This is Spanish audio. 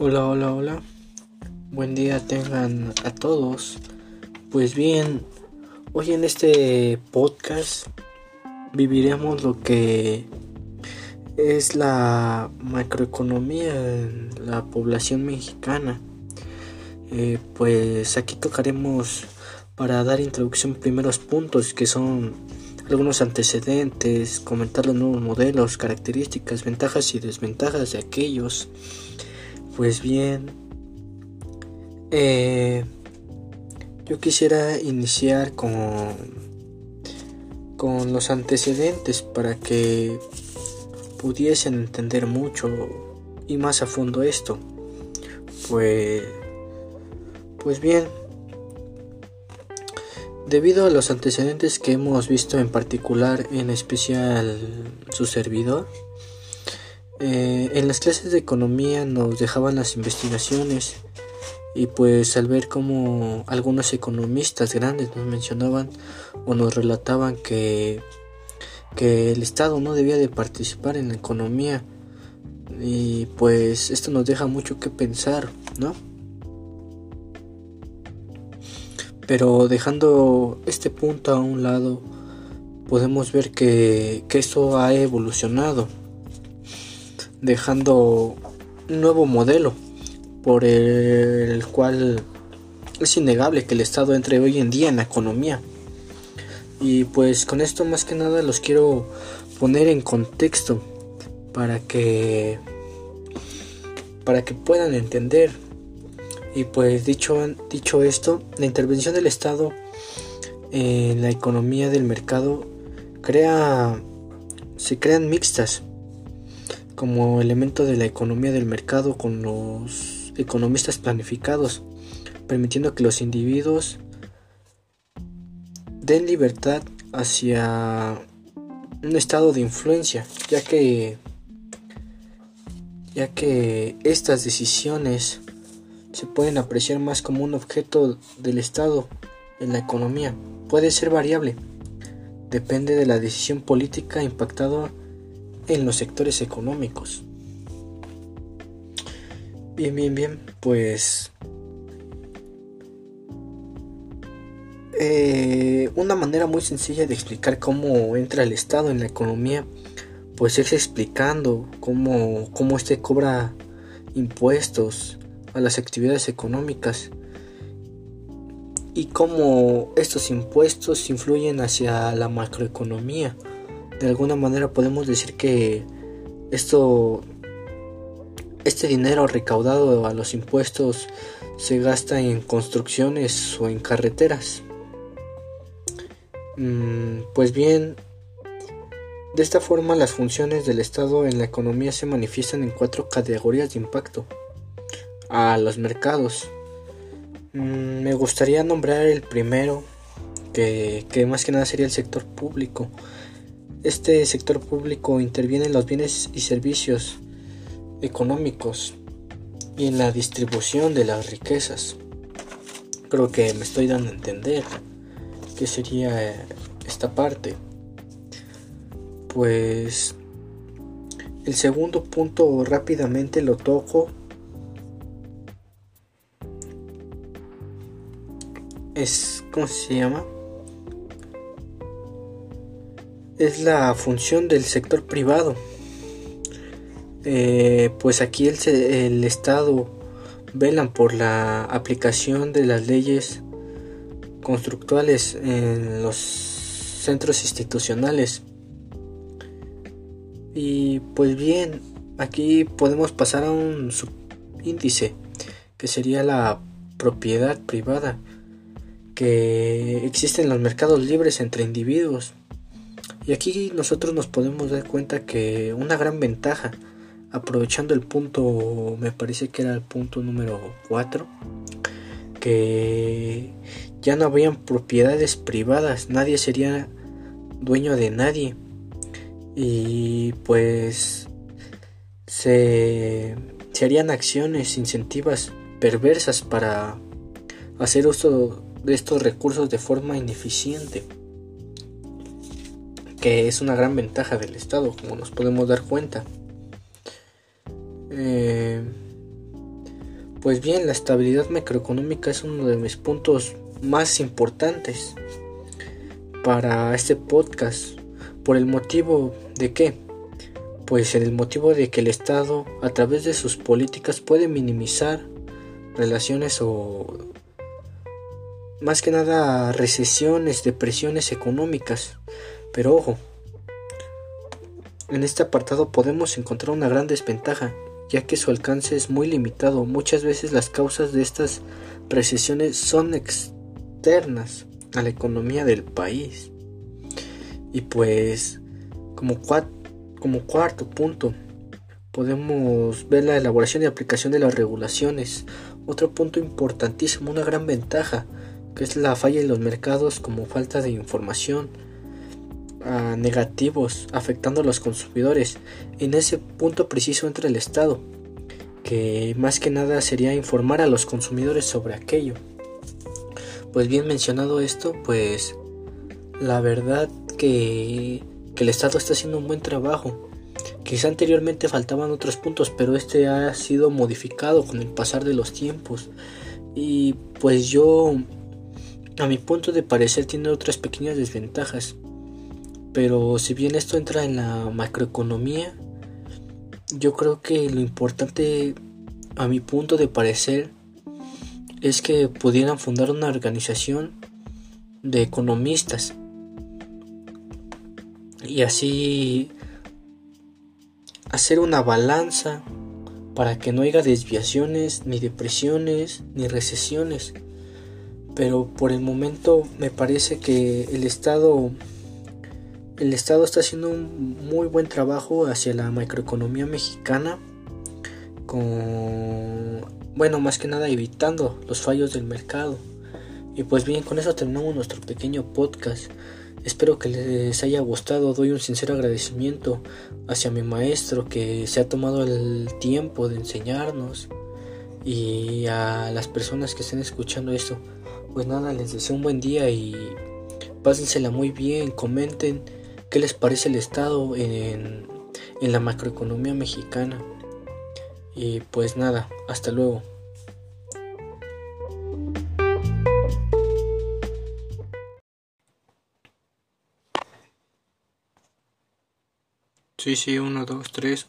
Hola, hola, hola. Buen día tengan a todos. Pues bien, hoy en este podcast viviremos lo que es la macroeconomía en la población mexicana. Eh, pues aquí tocaremos para dar introducción primeros puntos que son algunos antecedentes, comentar los nuevos modelos, características, ventajas y desventajas de aquellos. Pues bien, eh, yo quisiera iniciar con, con los antecedentes para que pudiesen entender mucho y más a fondo esto. Pues, pues bien, Debido a los antecedentes que hemos visto en particular, en especial su servidor, eh, en las clases de economía nos dejaban las investigaciones y pues al ver como algunos economistas grandes nos mencionaban o nos relataban que, que el Estado no debía de participar en la economía y pues esto nos deja mucho que pensar, ¿no? Pero dejando este punto a un lado, podemos ver que, que esto ha evolucionado, dejando un nuevo modelo por el cual es innegable que el Estado entre hoy en día en la economía. Y pues con esto más que nada los quiero poner en contexto para que para que puedan entender y pues dicho, dicho esto, la intervención del Estado en la economía del mercado crea, se crean mixtas como elemento de la economía del mercado con los economistas planificados, permitiendo que los individuos den libertad hacia un estado de influencia, ya que ya que estas decisiones se pueden apreciar más como un objeto del Estado en la economía. Puede ser variable. Depende de la decisión política impactada en los sectores económicos. Bien, bien, bien. Pues... Eh, una manera muy sencilla de explicar cómo entra el Estado en la economía, pues es explicando cómo, cómo este cobra impuestos, a las actividades económicas y cómo estos impuestos influyen hacia la macroeconomía. De alguna manera podemos decir que esto este dinero recaudado a los impuestos se gasta en construcciones o en carreteras. Mm, pues bien, de esta forma las funciones del Estado en la economía se manifiestan en cuatro categorías de impacto a los mercados. Mm, me gustaría nombrar el primero, que, más que nada sería el sector público. Este sector público interviene en los bienes y servicios económicos y en la distribución de las riquezas. Creo que me estoy dando a entender qué sería esta parte. Pues el segundo punto rápidamente lo toco es, ¿cómo se llama? Es la función del sector privado. Eh, pues aquí el, Estado velan por la aplicación de las leyes constructuales en los centros institucionales. Y pues bien, aquí podemos pasar a un subíndice que sería la propiedad privada que existen los mercados libres entre individuos. Y aquí nosotros nos podemos dar cuenta que una gran ventaja, aprovechando el punto, me parece que era el punto número 4, que ya no habrían propiedades privadas, nadie sería dueño de nadie. Y pues se, se harían acciones incentivas perversas para hacer uso de estos recursos de forma ineficiente, que es una gran ventaja del Estado, como nos podemos dar cuenta. Eh, Pues bien, la estabilidad macroeconómica es uno de mis puntos más importantes para este podcast. ¿Por el motivo de qué? Pues el motivo de que el Estado, a través de sus políticas, puede minimizar relaciones o más que nada recesiones, depresiones económicas. Pero ojo, en este apartado podemos encontrar una gran desventaja, ya que su alcance es muy limitado. Muchas veces las causas de estas recesiones son externas a la economía del país. Y pues, como, como cuarto punto, podemos ver la elaboración y aplicación de las regulaciones. Otro punto importantísimo, una gran ventaja, que es la falla en los mercados como falta de información negativos afectando a los consumidores. En ese punto preciso entra el Estado, que más que nada sería informar a los consumidores sobre aquello. Pues bien mencionado esto, pues la verdad que, que el Estado está haciendo un buen trabajo. Quizá anteriormente faltaban otros puntos, pero este ha sido modificado con el pasar de los tiempos. Y pues yo, a mi punto de parecer, tiene otras pequeñas desventajas. Pero si bien esto entra en la macroeconomía, yo creo que lo importante, a mi punto de parecer, es que pudieran fundar una organización de economistas y así hacer una balanza para que no haya desviaciones, ni depresiones, ni recesiones. Pero por el momento me parece que el Estado el Estado está haciendo un muy buen trabajo hacia la macroeconomía mexicana con bueno, más que nada evitando los fallos del mercado. Y pues bien, con eso terminamos nuestro pequeño podcast. Espero que les haya gustado. Doy un sincero agradecimiento hacia mi maestro que se ha tomado el tiempo de enseñarnos y a las personas que estén escuchando esto. Pues nada, les deseo un buen día y pásensela muy bien. Comenten qué les parece el estado en, en la macroeconomía mexicana. Y pues nada, hasta luego. Sí, sí, uno, dos, tres.